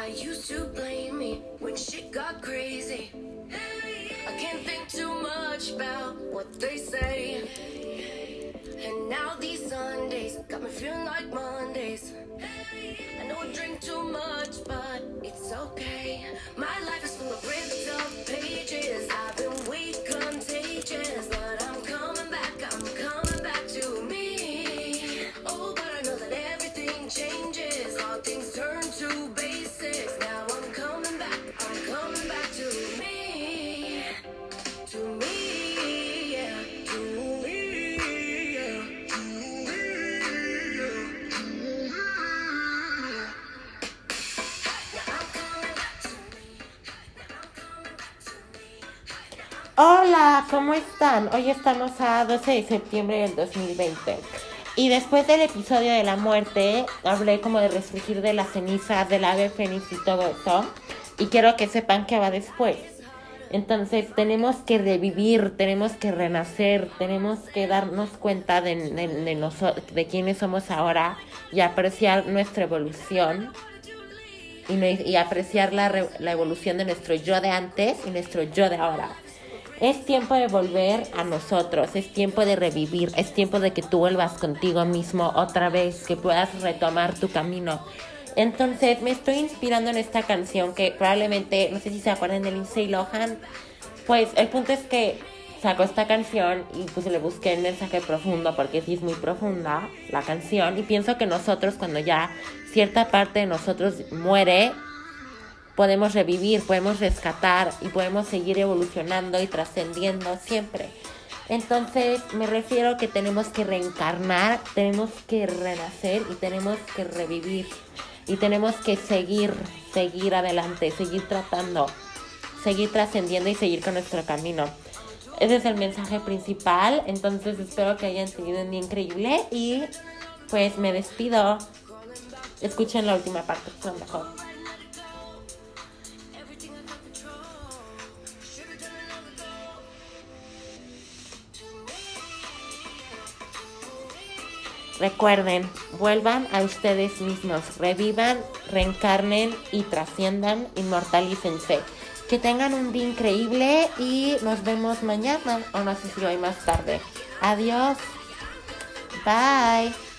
I used to blame me when shit got crazy. I can't think too much about what they say. And now these Sundays got me feeling like Mondays. I know I drink too much, but it's okay. My life is full of ripped up pages. I've been weak, contagious, but I'm coming back. I'm coming back to me. Oh, but I know that everything changes. All things turn Hola, ¿cómo están? Hoy estamos a 12 de septiembre del 2020. Y después del episodio de la muerte, hablé como de resurgir de las cenizas del ave fénix y todo eso. Y quiero que sepan qué va después. Entonces tenemos que revivir, tenemos que renacer, tenemos que darnos cuenta de, de, de, quiénes somos ahora y apreciar nuestra evolución y, apreciar la, la evolución de nuestro yo de antes y nuestro yo de ahora. Es tiempo de volver a nosotros, es tiempo de revivir, es tiempo de que tú vuelvas contigo mismo otra vez, que puedas retomar tu camino. Entonces me estoy inspirando en esta canción que probablemente, no sé si se acuerdan de Lindsay Lohan, pues el punto es que sacó esta canción y pues le busqué el mensaje profundo porque sí es muy profunda la canción y pienso que nosotros cuando ya cierta parte de nosotros muere, podemos revivir, podemos rescatar y podemos seguir evolucionando y trascendiendo siempre. Entonces me refiero que tenemos que reencarnar, tenemos que renacer y tenemos que revivir y tenemos que seguir, seguir adelante, seguir tratando, seguir trascendiendo y seguir con nuestro camino. Ese es el mensaje principal, entonces espero que hayan tenido un día increíble y pues me despido. Escuchen la última parte, es lo mejor. Recuerden, vuelvan a ustedes mismos, revivan, reencarnen y trasciendan, inmortalícense. Que tengan un día increíble y nos vemos mañana o no sé si hoy más tarde. Adiós. Bye.